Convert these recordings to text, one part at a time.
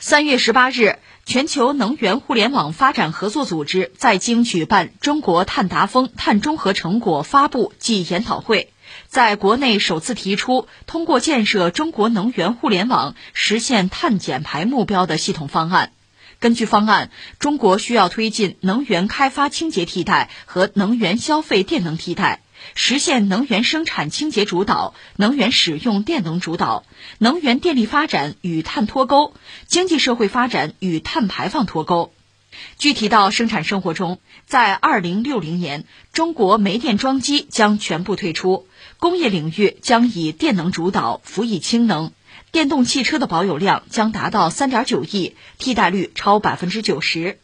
三月十八日，全球能源互联网发展合作组织在京举办中国碳达峰碳中和成果发布暨研讨会，在国内首次提出通过建设中国能源互联网实现碳减排目标的系统方案。根据方案，中国需要推进能源开发清洁替代和能源消费电能替代。实现能源生产清洁主导、能源使用电能主导、能源电力发展与碳脱钩、经济社会发展与碳排放脱钩。具体到生产生活中，在二零六零年，中国煤电装机将全部退出，工业领域将以电能主导，辅以氢能，电动汽车的保有量将达到三点九亿，替代率超百分之九十。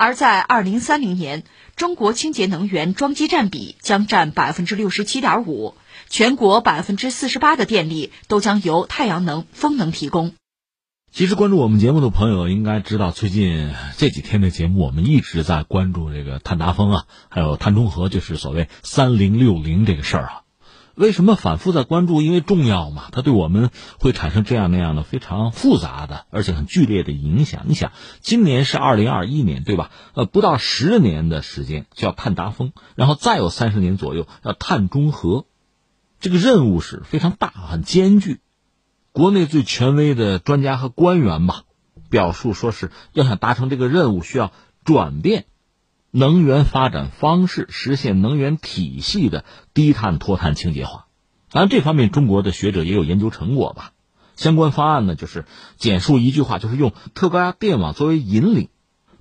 而在二零三零年，中国清洁能源装机占比将占百分之六十七点五，全国百分之四十八的电力都将由太阳能、风能提供。其实关注我们节目的朋友应该知道，最近这几天的节目我们一直在关注这个碳达峰啊，还有碳中和，就是所谓三零六零这个事儿啊。为什么反复在关注？因为重要嘛，它对我们会产生这样那样的非常复杂的，而且很剧烈的影响。你想，今年是二零二一年，对吧？呃，不到十年的时间就要碳达峰，然后再有三十年左右要碳中和，这个任务是非常大、很艰巨。国内最权威的专家和官员吧，表述说是要想达成这个任务，需要转变。能源发展方式实现能源体系的低碳脱碳清洁化，当然这方面中国的学者也有研究成果吧。相关方案呢，就是简述一句话，就是用特高压电网作为引领，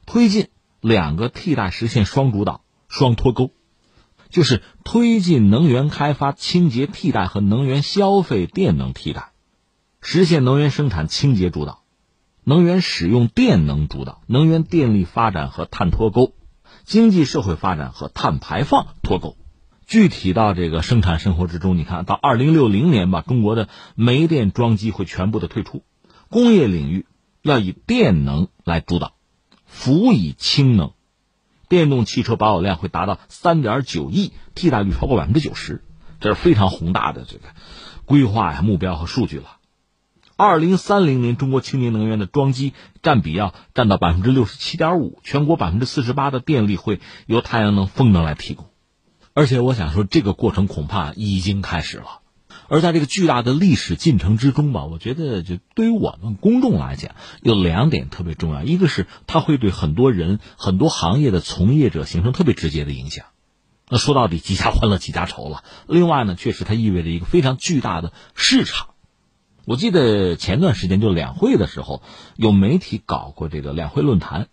推进两个替代，实现双主导、双脱钩，就是推进能源开发清洁替代和能源消费电能替代，实现能源生产清洁主导，能源使用电能主导，能源电力发展和碳脱钩。经济社会发展和碳排放脱钩，具体到这个生产生活之中，你看到二零六零年吧，中国的煤电装机会全部的退出，工业领域要以电能来主导，辅以氢能，电动汽车保有量会达到三点九亿，替代率超过百分之九十，这是非常宏大的这个规划呀、目标和数据了。二零三零年，中国清洁能源的装机占比要占到百分之六十七点五，全国百分之四十八的电力会由太阳能、风能来提供。而且，我想说，这个过程恐怕已经开始了。而在这个巨大的历史进程之中吧，我觉得，就对于我们公众来讲，有两点特别重要：一个是它会对很多人、很多行业的从业者形成特别直接的影响。那说到底，几家欢乐几家愁了。另外呢，确实它意味着一个非常巨大的市场。我记得前段时间就两会的时候，有媒体搞过这个两会论坛。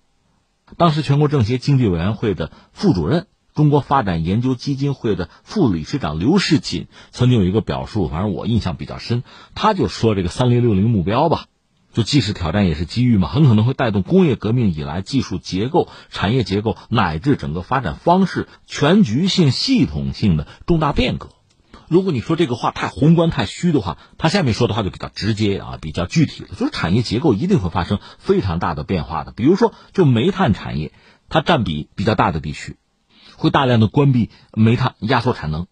当时全国政协经济委员会的副主任、中国发展研究基金会的副理事长刘世锦曾经有一个表述，反正我印象比较深。他就说这个“三零六零”目标吧，就既是挑战也是机遇嘛，很可能会带动工业革命以来技术结构、产业结构乃至整个发展方式全局性、系统性的重大变革。如果你说这个话太宏观太虚的话，他下面说的话就比较直接啊，比较具体了。就是产业结构一定会发生非常大的变化的。比如说，就煤炭产业，它占比比较大的地区，会大量的关闭煤炭，压缩产能，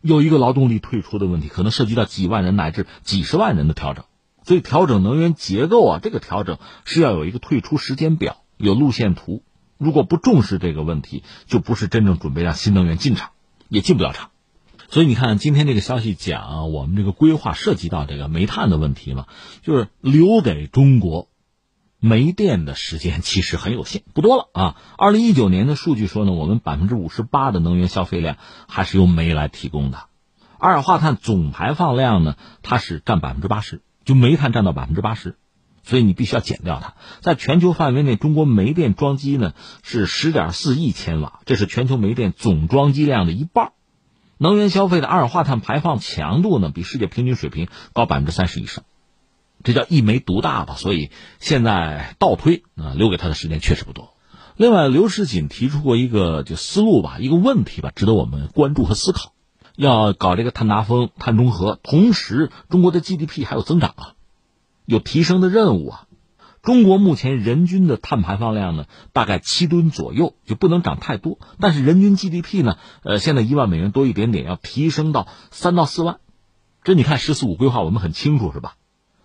有一个劳动力退出的问题，可能涉及到几万人乃至几十万人的调整。所以，调整能源结构啊，这个调整是要有一个退出时间表，有路线图。如果不重视这个问题，就不是真正准备让新能源进场，也进不了场。所以你看，今天这个消息讲，我们这个规划涉及到这个煤炭的问题嘛，就是留给中国煤电的时间其实很有限，不多了啊。二零一九年的数据说呢，我们百分之五十八的能源消费量还是由煤来提供的，二氧化碳总排放量呢，它是占百分之八十，就煤炭占到百分之八十，所以你必须要减掉它。在全球范围内，中国煤电装机呢是十点四亿千瓦，这是全球煤电总装机量的一半。能源消费的二氧化碳排放强度呢，比世界平均水平高百分之三十以上，这叫一煤独大吧。所以现在倒推啊，留给他的时间确实不多。另外，刘世锦提出过一个就思路吧，一个问题吧，值得我们关注和思考。要搞这个碳达峰、碳中和，同时中国的 GDP 还有增长啊，有提升的任务啊。中国目前人均的碳排放量呢，大概七吨左右，就不能涨太多。但是人均 GDP 呢，呃，现在一万美元多一点点，要提升到三到四万。这你看“十四五”规划，我们很清楚是吧？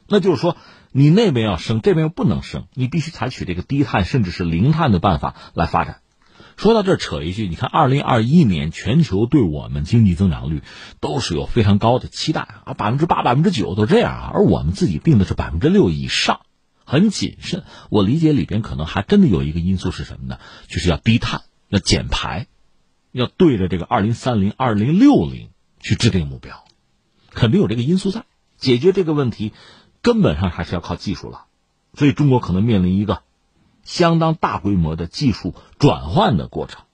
那就是说，你那边要升，这边又不能升，你必须采取这个低碳甚至是零碳的办法来发展。说到这，扯一句，你看，二零二一年全球对我们经济增长率都是有非常高的期待啊，百分之八、百分之九都这样啊，而我们自己定的是百分之六以上，很谨慎。我理解里边可能还真的有一个因素是什么呢？就是要低碳、要减排，要对着这个二零三零、二零六零去制定目标，肯定有这个因素在。解决这个问题，根本上还是要靠技术了，所以中国可能面临一个。相当大规模的技术转换的过程，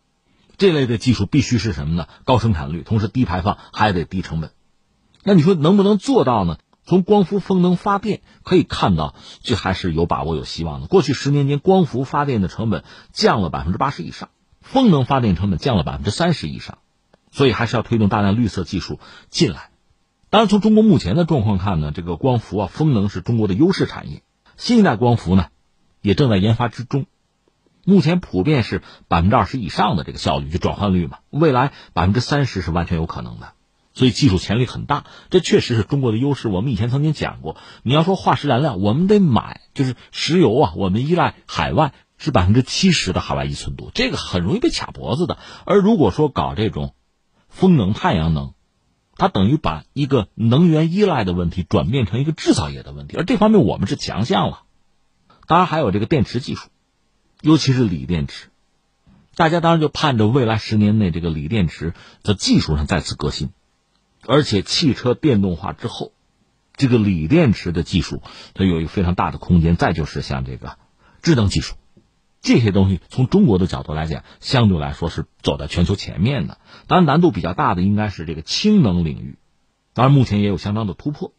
这类的技术必须是什么呢？高生产率，同时低排放，还得低成本。那你说能不能做到呢？从光伏风能发电可以看到，这还是有把握、有希望的。过去十年间，光伏发电的成本降了百分之八十以上，风能发电成本降了百分之三十以上，所以还是要推动大量绿色技术进来。当然，从中国目前的状况看呢，这个光伏啊、风能是中国的优势产业，新一代光伏呢？也正在研发之中，目前普遍是百分之二十以上的这个效率，就转换率嘛。未来百分之三十是完全有可能的，所以技术潜力很大。这确实是中国的优势。我们以前曾经讲过，你要说化石燃料，我们得买，就是石油啊，我们依赖海外是百分之七十的海外依存度，这个很容易被卡脖子的。而如果说搞这种风能、太阳能，它等于把一个能源依赖的问题转变成一个制造业的问题，而这方面我们是强项了。当然还有这个电池技术，尤其是锂电池，大家当然就盼着未来十年内这个锂电池的技术上再次革新，而且汽车电动化之后，这个锂电池的技术它有一个非常大的空间。再就是像这个智能技术，这些东西从中国的角度来讲，相对来说是走在全球前面的。当然难度比较大的应该是这个氢能领域，当然目前也有相当的突破。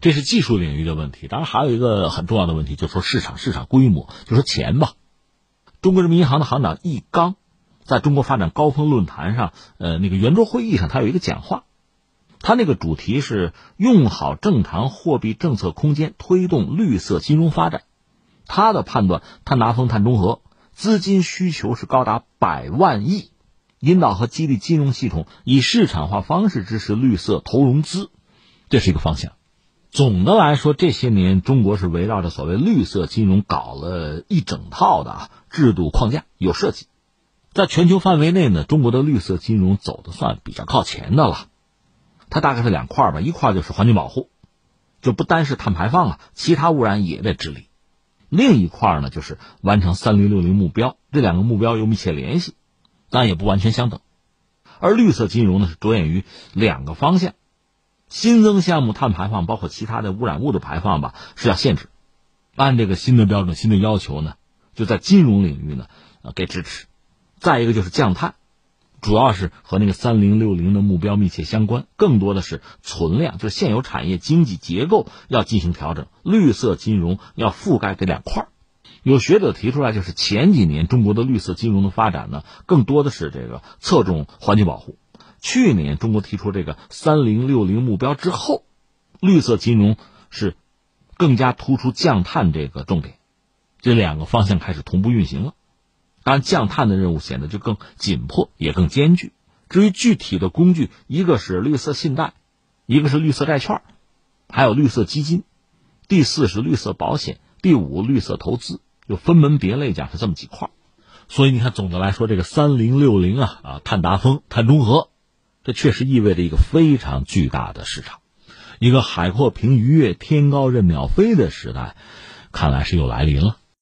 这是技术领域的问题，当然还有一个很重要的问题，就是说市场、市场规模，就说钱吧。中国人民银行的行长易纲在中国发展高峰论坛上，呃，那个圆桌会议上，他有一个讲话，他那个主题是用好正常货币政策空间，推动绿色金融发展。他的判断，他拿风、碳中和资金需求是高达百万亿，引导和激励金融系统以市场化方式支持绿色投融资，这是一个方向。总的来说，这些年中国是围绕着所谓绿色金融搞了一整套的啊制度框架，有设计。在全球范围内呢，中国的绿色金融走的算比较靠前的了。它大概是两块吧，一块就是环境保护，就不单是碳排放啊，其他污染也得治理。另一块呢，就是完成三零六零目标，这两个目标有密切联系，但也不完全相等。而绿色金融呢，是着眼于两个方向。新增项目碳排放，包括其他的污染物的排放吧，是要限制。按这个新的标准、新的要求呢，就在金融领域呢，呃，给支持。再一个就是降碳，主要是和那个三零六零的目标密切相关，更多的是存量，就是现有产业经济结构要进行调整。绿色金融要覆盖这两块。有学者提出来，就是前几年中国的绿色金融的发展呢，更多的是这个侧重环境保护。去年中国提出这个“三零六零”目标之后，绿色金融是更加突出降碳这个重点，这两个方向开始同步运行了。当然，降碳的任务显得就更紧迫，也更艰巨。至于具体的工具，一个是绿色信贷，一个是绿色债券，还有绿色基金，第四是绿色保险，第五绿色投资，就分门别类讲是这么几块。所以你看，总的来说，这个“三零六零”啊啊，碳达峰、碳中和。这确实意味着一个非常巨大的市场，一个海阔凭鱼跃、天高任鸟飞的时代，看来是又来临了。